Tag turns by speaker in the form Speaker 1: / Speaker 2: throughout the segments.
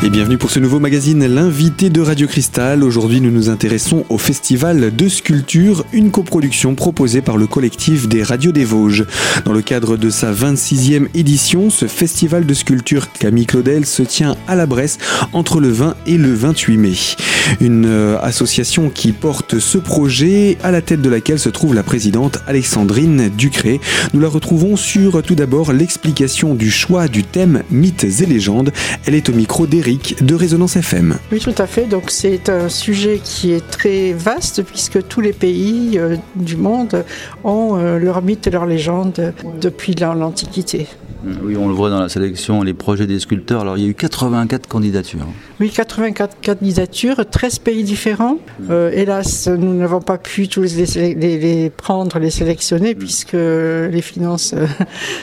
Speaker 1: Et bienvenue pour ce nouveau magazine L'invité de Radio Cristal. Aujourd'hui, nous nous intéressons au Festival de sculpture, une coproduction proposée par le collectif des Radios des Vosges. Dans le cadre de sa 26e édition, ce festival de sculpture Camille Claudel se tient à la Bresse entre le 20 et le 28 mai. Une euh, association qui porte ce projet, à la tête de laquelle se trouve la présidente Alexandrine Ducré. Nous la retrouvons sur tout d'abord l'explication du choix du thème mythes et légendes. Elle est au micro de Résonance FM.
Speaker 2: Oui, tout à fait. Donc c'est un sujet qui est très vaste puisque tous les pays euh, du monde ont euh, leurs mythes et leurs légendes depuis l'Antiquité.
Speaker 3: Oui, on le voit dans la sélection, les projets des sculpteurs. Alors, il y a eu 84 candidatures.
Speaker 2: Oui, 84 candidatures, 13 pays différents. Euh, hélas, nous n'avons pas pu tous les, les, prendre, les sélectionner, puisque les finances euh,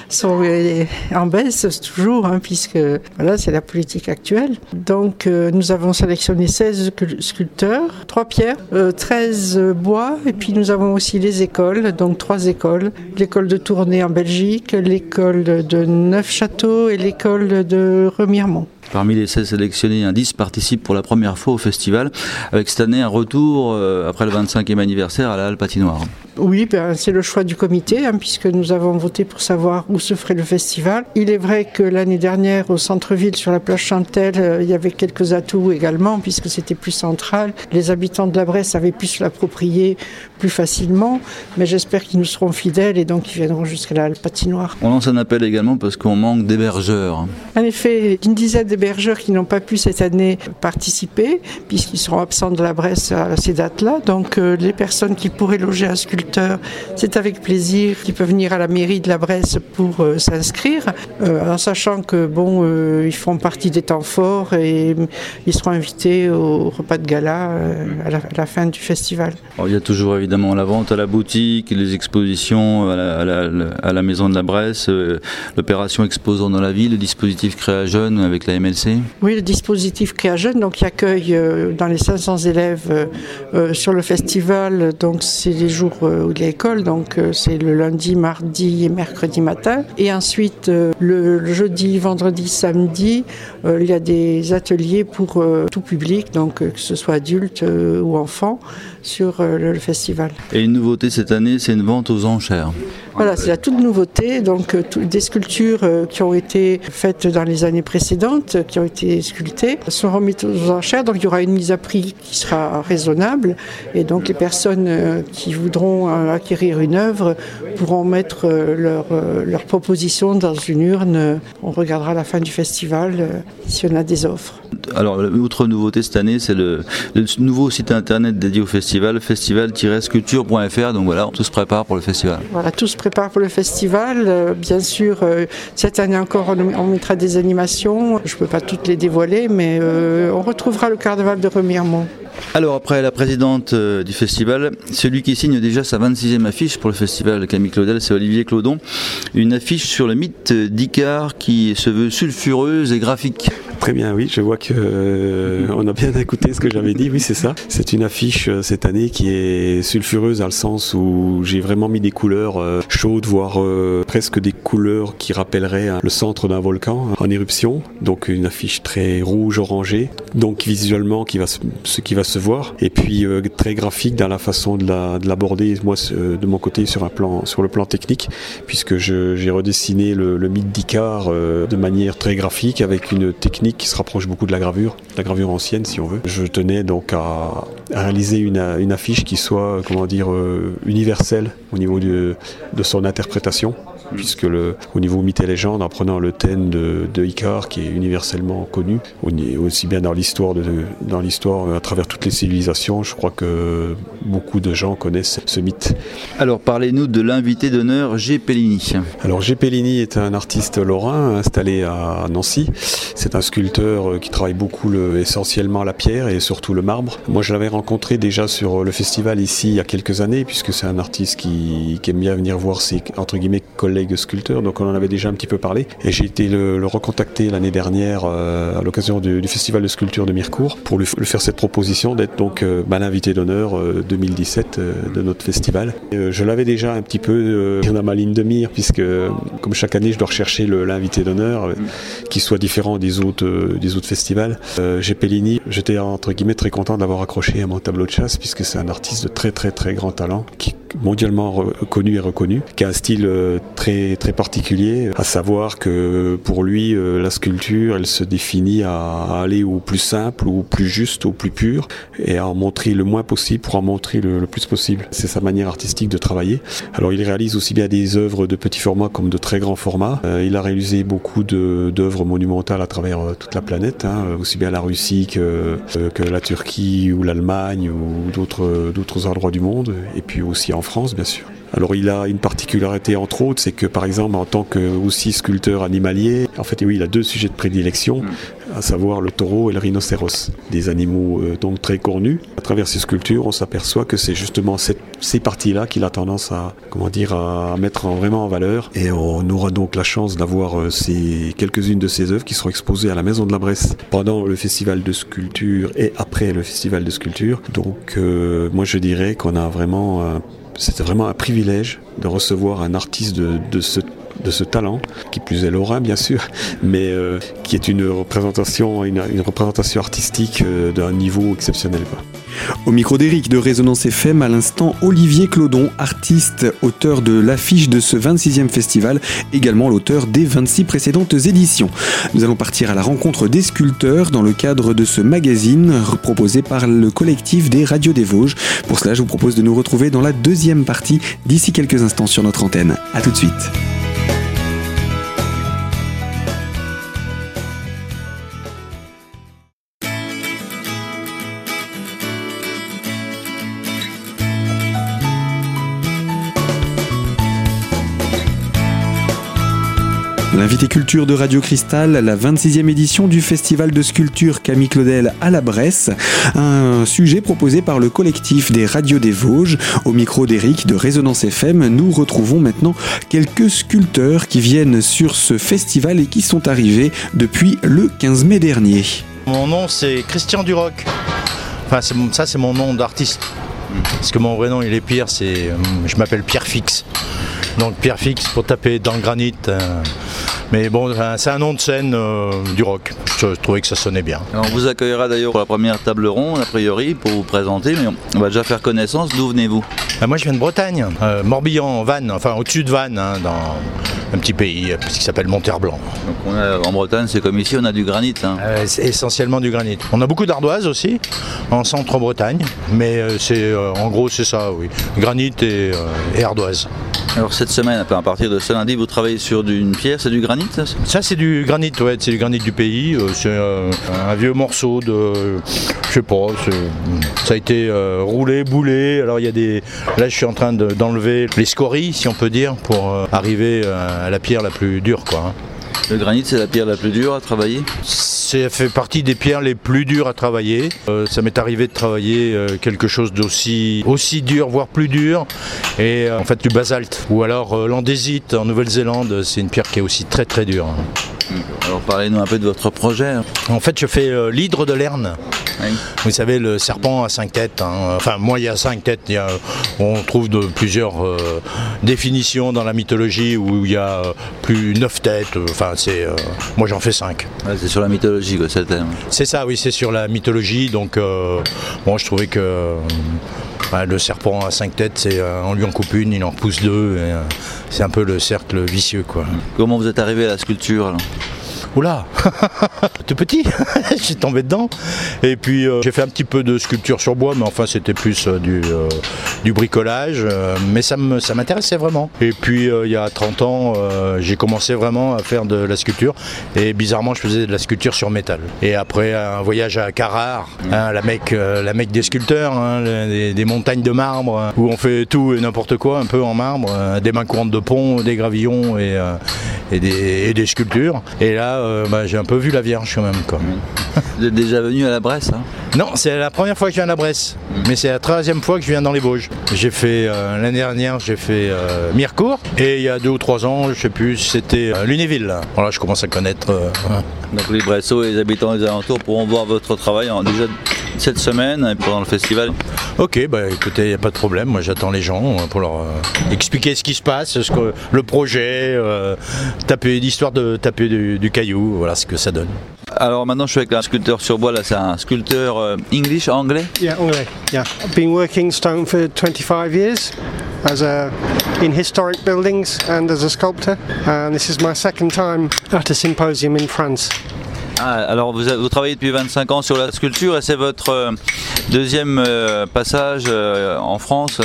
Speaker 2: sont euh, en baisse toujours, hein, puisque voilà, c'est la politique actuelle. Donc, nous avons sélectionné 16 sculpteurs, 3 pierres, 13 bois, et puis nous avons aussi les écoles, donc 3 écoles. L'école de Tournai en Belgique, l'école de Neufchâteau et l'école de Remiremont.
Speaker 3: Parmi les 16 sélectionnés, un 10 participe pour la première fois au festival, avec cette année un retour euh, après le 25e anniversaire à la Halle Patinoire.
Speaker 2: Oui, ben, c'est le choix du comité, hein, puisque nous avons voté pour savoir où se ferait le festival. Il est vrai que l'année dernière, au centre-ville, sur la plage Chantel, euh, il y avait quelques atouts également, puisque c'était plus central. Les habitants de la Bresse avaient pu se l'approprier plus facilement, mais j'espère qu'ils nous seront fidèles et donc ils viendront jusqu'à la patinoire.
Speaker 3: On lance un appel également parce qu'on manque d'hébergeurs.
Speaker 2: En effet, une dizaine d'hébergeurs qui n'ont pas pu cette année participer, puisqu'ils seront absents de la Bresse à ces dates-là. Donc euh, les personnes qui pourraient loger un c'est avec plaisir qu'ils peuvent venir à la mairie de la Bresse pour euh, s'inscrire, euh, en sachant que bon, euh, ils font partie des temps forts et ils seront invités au repas de gala à la, fin du festival.
Speaker 3: il y a toujours évidemment la vente à la boutique, les expositions à la, maison de la Bresse, l'opération Exposant dans la ville, le dispositif Créa Jeune avec la MLC.
Speaker 2: Oui, le dispositif Créa Jeune, donc qui accueille dans les 500 élèves sur le festival, donc c'est les jours euh, de l'école, donc euh, c'est le lundi, mardi et mercredi matin. Et ensuite, euh, le jeudi, vendredi, samedi, il y a des ateliers pour tout public, donc que ce soit adultes ou enfants, sur le festival.
Speaker 3: Et une nouveauté cette année, c'est une vente aux enchères.
Speaker 2: Voilà, c'est la toute nouveauté. Donc, des sculptures qui ont été faites dans les années précédentes, qui ont été sculptées, sont remises aux enchères. Donc, il y aura une mise à prix qui sera raisonnable. Et donc, les personnes qui voudront acquérir une œuvre pourront mettre euh, leur, euh, leur proposition dans une urne. On regardera à la fin du festival euh, si on a des offres.
Speaker 3: Alors, l'autre nouveauté cette année, c'est le, nouveau site internet dédié au festival, festival-sculpture.fr. Donc voilà, tout se prépare pour le festival.
Speaker 2: Voilà, tout se prépare pour le festival. bien sûr, cette année encore, on, mettra des animations. Je ne peux pas toutes les dévoiler, mais on retrouvera le carnaval de Remiremont.
Speaker 3: Alors après la présidente euh, du festival, celui qui signe déjà sa 26e affiche pour le festival Camille Claudel, c'est Olivier Claudon. Une affiche sur le mythe d'Icar qui se veut sulfureuse et graphique.
Speaker 4: Très bien, oui, je vois que euh, on a bien écouté ce que j'avais dit. Oui, c'est ça. C'est une affiche euh, cette année qui est sulfureuse dans le sens où j'ai vraiment mis des couleurs chaudes, voire presque des couleurs qui rappelleraient hein, le centre d'un volcan en éruption. Donc une affiche très rouge orangée. Donc visuellement, ce qui va se voir. Et puis euh, très graphique dans la façon de l'aborder, moi euh, de mon côté sur, un plan, sur le plan technique, puisque j'ai redessiné le, mythe d'Icar euh, de manière très graphique avec une technique qui se rapproche beaucoup de la gravure, la gravure ancienne si on veut. Je tenais donc à, réaliser une, affiche qui soit, comment dire, universelle au niveau de, de son interprétation puisque le, au niveau mythe et légende, en prenant le thème de, de Icar, qui est universellement connu, aussi bien dans l'histoire, dans l'histoire à travers toutes les civilisations, je crois que beaucoup de gens connaissent ce mythe.
Speaker 3: Alors parlez-nous de l'invité d'honneur G. Pellini.
Speaker 4: Alors G. Pellini est un artiste lorrain installé à Nancy. C'est un sculpteur qui travaille beaucoup le, essentiellement la pierre et surtout le marbre. Moi je l'avais rencontré déjà sur le festival ici il y a quelques années, puisque c'est un artiste qui, qui aime bien venir voir ses entre guillemets collègues collègue sculpteur, donc on en avait déjà un petit peu parlé. Et j'ai été le, recontacter l'année dernière à l'occasion du, festival de sculpture de Mirecourt pour lui, faire cette proposition d'être donc bah, l'invité d'honneur 2017 de notre festival. je l'avais déjà un petit peu dans ma ligne de mire, puisque comme chaque année, je dois rechercher l'invité d'honneur qui soit différent des autres, des autres festivals. j'ai Pellini, j'étais entre guillemets très content d'avoir accroché à mon tableau de chasse, puisque c'est un artiste de très très très grand talent qui mondialement reconnu et reconnu, qui a un style euh, très très particulier, à savoir que pour lui euh, la sculpture elle se définit à aller au plus simple, au plus juste, au plus pur, et à en montrer le moins possible pour en montrer le, plus possible. C'est sa manière artistique de travailler. Alors il réalise aussi bien des œuvres de petit format comme de très grands formats. Euh, il a réalisé beaucoup d'œuvres monumentales à travers toute la planète, hein, aussi bien la Russie que, que la Turquie ou l'Allemagne ou d'autres endroits du monde, et puis aussi en France, bien sûr. Alors il a une particularité entre autres, c'est que par exemple en tant que aussi sculpteur animalier, en fait oui il a deux sujets de prédilection, à savoir le taureau et le rhinocéros, des animaux euh, donc très connus. À travers ces sculptures, on s'aperçoit que c'est justement ces parties-là qu'il a tendance à comment dire à mettre vraiment en valeur. Et on aura donc la chance d'avoir euh, ces quelques-unes de ces œuvres qui seront exposées à la Maison de la Bresse pendant le festival de sculpture et après le festival de sculpture. Donc euh, moi je dirais qu'on a vraiment c'était vraiment un privilège de recevoir un artiste de, de ce de ce talent, qui plus est Laura bien sûr, mais euh, qui est une représentation, artistique euh, d'un niveau exceptionnel.
Speaker 1: Au micro d'Éric de Résonance FM, à l'instant Olivier Clodon, artiste, auteur de l'affiche de ce 26e festival, également l'auteur des 26 précédentes éditions. Nous allons partir à la rencontre des sculpteurs dans le cadre de ce magazine proposé par le collectif des Radios des Vosges. Pour cela, je vous propose de nous retrouver dans la deuxième partie d'ici quelques instants sur notre antenne. A tout de suite. L'invité culture de Radio Cristal, la 26e édition du festival de sculpture Camille Claudel à la Bresse, un sujet proposé par le collectif des radios des Vosges. Au micro d'Éric de Résonance FM, nous retrouvons maintenant quelques sculpteurs qui viennent sur ce festival et qui sont arrivés depuis le 15 mai dernier.
Speaker 5: Mon nom c'est Christian Duroc. Enfin, ça c'est mon nom d'artiste. Parce que mon vrai nom il est Pierre, c'est, euh, je m'appelle Pierre Fix. Donc Pierre Fix pour taper dans le granit. Euh, mais bon, c'est un nom de scène euh, du rock. Je, trouvais que ça sonnait bien.
Speaker 3: on vous accueillera d'ailleurs pour la première table ronde, a priori, pour vous présenter, mais on va déjà faire connaissance. D'où venez-vous?
Speaker 5: Bah, Moi, je viens de Bretagne, euh, Morbihan, Vannes, enfin au-dessus de Vannes, hein, dans un petit pays qui s'appelle Monterblanc.
Speaker 3: Donc en Bretagne, c'est comme ici, on a du granit. Hein.
Speaker 5: c'est essentiellement du granit. On a beaucoup d'ardoises aussi, en centre-Bretagne, mais c'est en gros, c'est ça, oui. Granit et, et ardoise.
Speaker 3: Alors cette semaine, à partir de ce lundi, vous travaillez sur une pierre, c'est du granit
Speaker 5: Ça, c'est? Du granit, ouais, c'est du granit du pays. Euh, c'est euh, un vieux morceau de, je sais pas, ça a été euh, roulé, boulé. Alors il y a des, là je suis en train d'enlever les scories, si on peut dire, pour arriver à la pierre la plus dure, quoi. Hein.
Speaker 3: Le granit, c'est la pierre la plus dure à travailler?
Speaker 5: Ça fait partie des pierres les plus dures à travailler. Euh, ça m'est arrivé de travailler euh, quelque chose d'aussi aussi dur, voire plus dur, et euh, en fait du basalte. Ou alors l'andésite en Nouvelle-Zélande, c'est une pierre qui est aussi très très dure.
Speaker 3: Alors parlez-nous un peu de votre projet.
Speaker 5: En fait, je fais l'hydre de Lerne. Vous savez, le serpent a cinq têtes. Hein. Enfin, moi, il y a cinq têtes. on trouve de plusieurs euh, définitions dans la mythologie où il y a euh, plus neuf têtes. Enfin, c'est. Euh, moi, j'en fais cinq.
Speaker 3: c'est sur la mythologie, que c'est
Speaker 5: C'est ça, oui, c'est sur la mythologie. Donc, moi, je trouvais que. le serpent a cinq têtes, c'est on lui en coupe une, il en repousse deux, c'est un peu le cercle vicieux quoi.
Speaker 3: Comment vous êtes arrivé à la sculpture
Speaker 5: Oula Tout petit J'ai tombé dedans. Et puis euh, j'ai fait un petit peu de sculpture sur bois, mais enfin c'était plus euh, du, euh, du, bricolage. mais ça m'intéressait vraiment. Et puis il y a 30 ans, j'ai commencé vraiment à faire de la sculpture. Et bizarrement, je faisais de la sculpture sur métal. Et après un voyage à Carrare, hein, la, mecque, la mecque des sculpteurs, hein, des, montagnes de marbre, hein, où on fait tout et n'importe quoi, un peu en marbre, des mains courantes de pont, des gravillons et, et, des, et des, sculptures. Et là, euh, bah, j'ai un peu vu la Vierge quand même. Quoi.
Speaker 3: Vous êtes déjà venu à la Bresse hein?
Speaker 5: Non, c'est la première fois que je viens à la Bresse, mais c'est la troisième fois que je viens dans les Vosges. J'ai fait euh, l'année dernière, j'ai fait euh, Mirecourt, et il y a deux ou trois ans, je sais plus, c'était Lunéville. là. Voilà, je commence à connaître.
Speaker 3: Donc les Bressots et les habitants des alentours pourront voir votre travail en- déjà cette semaine et pendant le festival.
Speaker 5: Ok, bah écoutez, il n'y a pas de problème. Moi, j'attends les gens euh, pour leur euh, expliquer ce qui se passe, ce que, le projet, euh, taper l'histoire de taper du, du caillou, voilà ce que ça donne.
Speaker 3: Alors maintenant je suis avec un sculpteur sur bois, là c'est un sculpteur euh, English, anglais?
Speaker 6: Yeah, anglais. Yeah, I've been working stone for 25 years, as a in historic buildings and as a sculptor. And this is my second time at a symposium in France.
Speaker 3: Ah, alors vous, vous travaillez depuis 25 ans sur la sculpture et c'est votre euh, deuxième euh, passage euh, en France.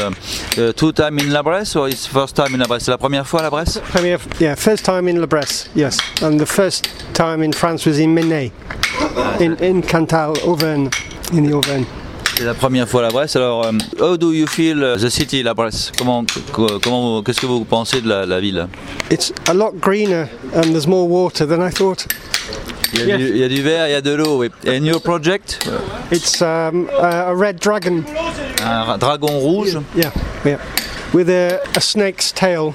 Speaker 3: two time in La Bresse or it's first time in La Bresse? C'est la première fois à La Bresse?
Speaker 6: Premier, yeah, first time in La Bresse. Yes, and the first time in France was in Menet, in in Cantal, Auvergne, in the Auvergne.
Speaker 3: C'est la première fois à La Bresse. Alors, how do you feel uh, the city La Bresse? Comment, co- comment, qu'est-ce que vous pensez de la, la ville?
Speaker 6: It's a lot greener and there's more water than I thought.
Speaker 3: Il y, a du, il y a du vert, il y a de l'eau. oui. And your project
Speaker 6: It's um, a, a red dragon.
Speaker 3: Un dragon rouge.
Speaker 6: Yeah, yeah, with a, a snake's tail.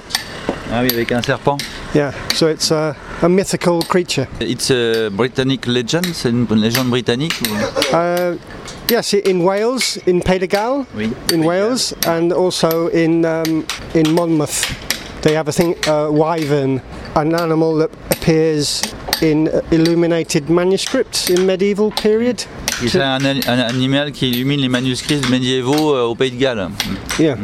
Speaker 3: Ah oui, avec un serpent.
Speaker 6: Yeah, so it's a, a mythical creature.
Speaker 3: It's a Britannic legend, c'est une légende britannique.
Speaker 6: Uh, yes, in Wales, in Galles,
Speaker 3: Oui.
Speaker 6: in Wales, and also in um, in Monmouth. They have a thing, uh, wyvern, an animal that appears in illuminated manuscripts in medieval period.
Speaker 3: C'est un, un animal qui illumine les manuscrits médiévaux euh, au Pays de Galles.
Speaker 6: Yeah,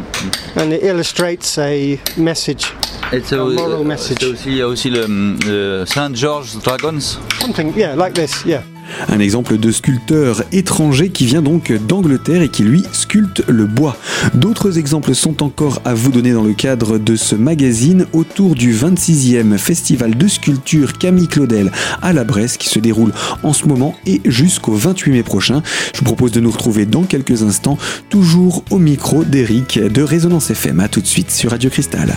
Speaker 6: and it illustrates a message,
Speaker 3: Et c'est
Speaker 6: A moral euh, message.
Speaker 3: c'est aussi, il y a aussi le, le Saint George Dragons.
Speaker 6: something. Yeah, like this. Yeah.
Speaker 1: Un exemple de sculpteur étranger qui vient donc d'Angleterre et qui lui sculpte le bois. D'autres exemples sont encore à vous donner dans le cadre de ce magazine autour du 26e festival de sculpture Camille Claudel à la Bresse qui se déroule en ce moment et jusqu'au 28 mai prochain. Je vous propose de nous retrouver dans quelques instants, toujours au micro d'Eric de Résonance FM. A tout de suite sur Radio Cristal.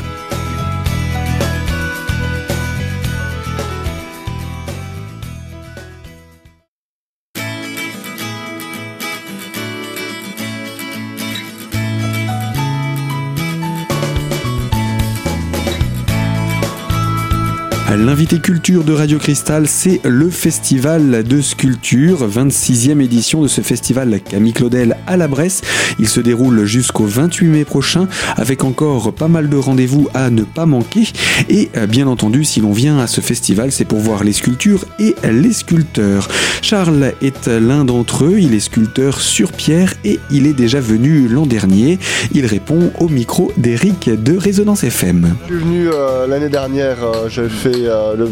Speaker 1: L'invité culture de Radio Cristal, c'est le festival de sculpture, 26e édition de ce festival Camille Claudel à la Bresse. Il se déroule jusqu'au 28 mai prochain avec encore pas mal de rendez-vous à ne pas manquer. Et euh, bien entendu, si l'on vient à ce festival, c'est pour voir les sculptures et les sculpteurs. Charles est l'un d'entre eux, il est sculpteur sur pierre et il est déjà venu l'an dernier. Il répond au micro d'Eric de Résonance FM.
Speaker 7: Je suis venu euh, l'année dernière, euh, j'avais fait le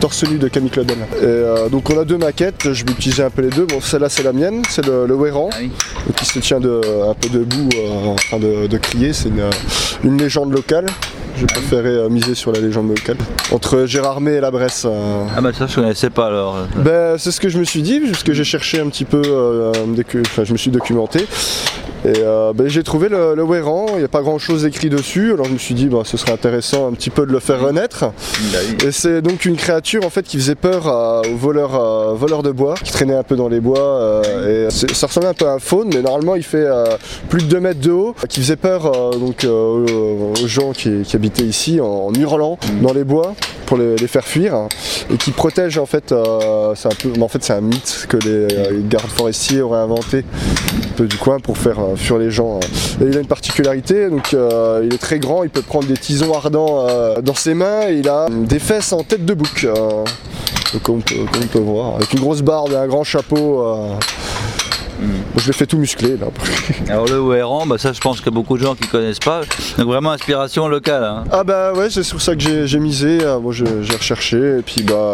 Speaker 7: torse nu de Camille Claudel. Et euh, donc on a deux maquettes, je vais utiliser un peu les deux. Bon, celle-là c'est la mienne, c'est le, le Wéran,
Speaker 3: Ah oui.
Speaker 7: qui se tient de, un peu debout euh, en train de, de crier. C'est une, une légende locale. J'ai préféré euh, miser sur la légende locale. Entre Gérardmer et la Bresse. euh,
Speaker 3: Ah bah ça je connaissais pas alors.
Speaker 7: ben, c'est ce que je me suis dit, puisque j'ai cherché un petit peu, euh, enfin, je me suis documenté. Et euh, ben, j'ai trouvé le, le Wéran, il n'y a pas grand chose écrit dessus, alors je me suis dit bah, ce serait intéressant un petit peu de le faire renaître.
Speaker 3: Bah.
Speaker 7: Et c'est donc une créature en fait qui faisait peur à- aux voleurs, euh, voleurs de bois, qui traînait un peu dans les bois. euh, et ça ressemblait un peu à un faune, mais normalement il fait plus de 2 mètres de haut, qui faisait peur donc, aux- aux gens qui, qui habitaient ici en, en hurlant dans les bois pour les, faire fuir, et qui protège en fait, euh, c'est un peu, en fait c'est un mythe que les, euh, gardes forestiers auraient inventé un peu du coin pour faire euh, fuir les gens. Et il a une particularité, donc il est très grand, il peut prendre des tisons ardents dans ses mains, et il a des fesses en tête de bouc. comme on peut voir, avec une grosse barbe et un grand chapeau. Je l'ai fait tout musclé là.
Speaker 3: Alors le Ouéran, bah ça je pense qu'il y a beaucoup de gens qui connaissent pas. Donc vraiment inspiration locale. hein.
Speaker 7: Ah bah ouais, c'est sur ça que j'ai misé. euh, Moi j'ai j'ai recherché et puis bah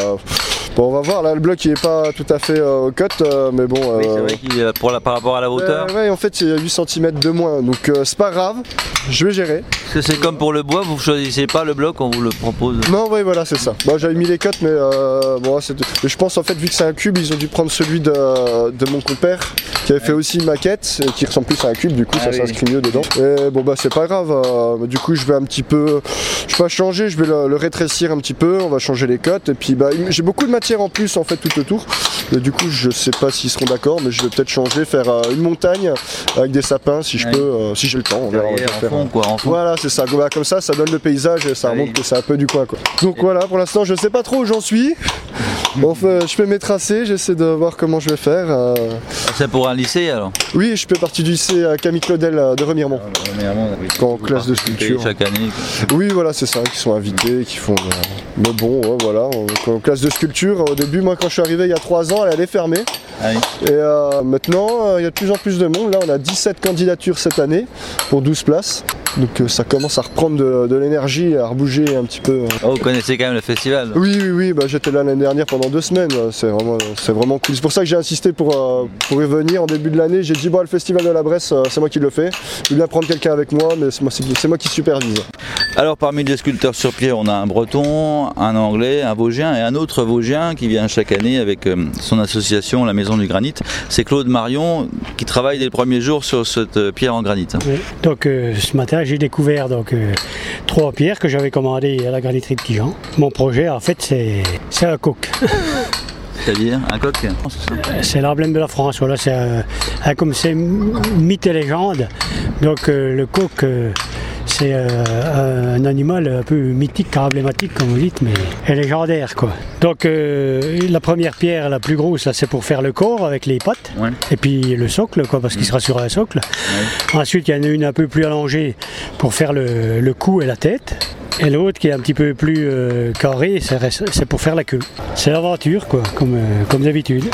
Speaker 7: bon on va voir. Là le bloc il est pas tout à fait euh, au cut, euh, mais bon.
Speaker 3: Oui, c'est
Speaker 7: euh,
Speaker 3: vrai qu'il est pour la, par rapport à la hauteur.
Speaker 7: euh, ouais, en fait il y a 8 cm de moins, donc c'est pas grave. Je vais gérer.
Speaker 3: Parce que c'est comme pour le bois, vous choisissez pas le bloc, on vous le propose.
Speaker 7: Non, ouais, voilà, c'est ça. Bon, j'avais mis les cotes, mais bon, mais je pense en fait, vu que c'est un cube, ils ont dû prendre celui de, de mon compère qui avait fait aussi une maquette et qui ressemble plus à un cube, du coup,
Speaker 3: Ah
Speaker 7: ça
Speaker 3: oui.
Speaker 7: s'inscrit mieux dedans. Et bon, bah, c'est pas grave. du coup, je vais un petit peu. Je vais pas changer, je vais le, le rétrécir un petit peu, on va changer les cotes. Et puis, bah, j'ai beaucoup de matériel matière en plus en fait tout autour. Et du coup, je sais pas s'ils seront d'accord, mais je vais peut-être changer, faire euh, une montagne avec des sapins si je
Speaker 3: Ouais.
Speaker 7: peux, euh, si j'ai le temps. On verra, on va
Speaker 3: Derrière, en
Speaker 7: faire,
Speaker 3: fond, quoi, en fond.
Speaker 7: Voilà, c'est ça. Voilà, Comme ça, ça donne le paysage et ça
Speaker 3: Ah
Speaker 7: remonte que c'est un peu du coin. Quoi. Donc voilà, pour l'instant, je sais pas trop où j'en suis. Bon, je fais mes tracés, j'essaie de voir comment je vais faire. euh.
Speaker 3: C'est pour un lycée alors
Speaker 7: Oui, je fais partie du lycée euh, Camille Claudel euh, de Remiremont. En classe de sculpture.
Speaker 3: Chaque année.
Speaker 7: Oui, voilà, c'est ça, qui sont invités, qui font. Mais bon, ouais, voilà. En classe de sculpture, au début, moi, quand je suis arrivé il y a 3 ans, elle allait fermer.
Speaker 3: Ah oui.
Speaker 7: Et euh, maintenant, il y a de plus en plus de monde. Là, on a 17 candidatures cette année pour 12 places. Donc euh, ça commence à reprendre de, de l'énergie, à rebouger un petit peu.
Speaker 3: Oh, vous connaissez quand même le festival
Speaker 7: Oui, oui, oui, bah, j'étais là l'année dernière pendant deux semaines. C'est vraiment, c'est vraiment cool. C'est pour ça que j'ai insisté pour, euh, pour y venir en début de l'année. J'ai dit, bon, le festival de la Bresse, euh, c'est moi qui le fais. Je bien prendre quelqu'un avec moi, mais c'est moi, c'est- c'est moi qui supervise.
Speaker 3: Alors parmi les sculpteurs sur pierre, on a un breton, un anglais, un vosgien et un autre vosgien qui vient chaque année avec son association La Maison du Granit. C'est Claude Marion qui travaille dès le premier jour sur cette pierre en granit. hein.
Speaker 8: Oui. Donc euh, ce matin, j'ai découvert donc euh, trois pierres que j'avais commandées à la graniterie de Tijan. Mon projet, en fait, c'est c'est un coq.
Speaker 3: C'est-à-dire un coq
Speaker 8: C'est l'emblème de la France. Voilà, c'est un- un- comme c'est mythe et légende. Donc euh, le coq, euh, c'est euh, un animal un peu mythique, emblématique, comme vous dites, mais légendaire, quoi. Donc euh, la première pierre, la plus grosse, c'est pour faire le corps avec les pattes.
Speaker 3: Ouais.
Speaker 8: Et puis le socle, quoi, parce qu'il sera sur un socle. Ensuite, il y en a une un peu plus allongée pour faire le, le cou et la tête. Et l'autre qui est un petit peu plus euh, carré, c'est c'est pour faire la queue. C'est l'aventure, quoi, comme, euh, comme d'habitude.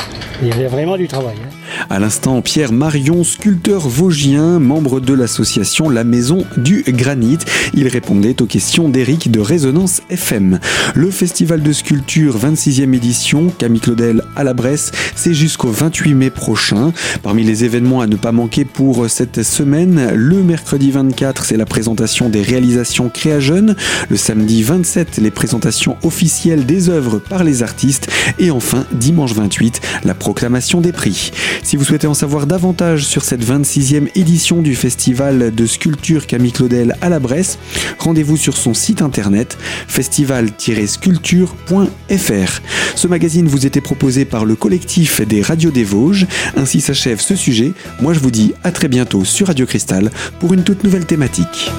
Speaker 8: Il y a vraiment du travail. hein.
Speaker 1: À l'instant, Pierre Marion, sculpteur vosgien, membre de l'association La Maison du Granit. Il répondait aux questions d'Éric de Résonance FM. Le festival de sculpture 26e édition, Camille Claudel à la Bresse, c'est jusqu'au 28 mai prochain. Parmi les événements à ne pas manquer pour cette semaine, le mercredi 24, c'est la présentation des réalisations Créa Jeunes. Le samedi 27, les présentations officielles des œuvres par les artistes. Et enfin, dimanche 28, la proclamation des prix. Vous souhaitez en savoir davantage sur cette 26e édition du festival de sculpture Camille Claudel à la Bresse, rendez-vous sur son site internet festival-sculpture.fr. Ce magazine vous était proposé par le collectif des radios des Vosges. Ainsi s'achève ce sujet. Moi je vous dis à très bientôt sur Radio Cristal pour une toute nouvelle thématique.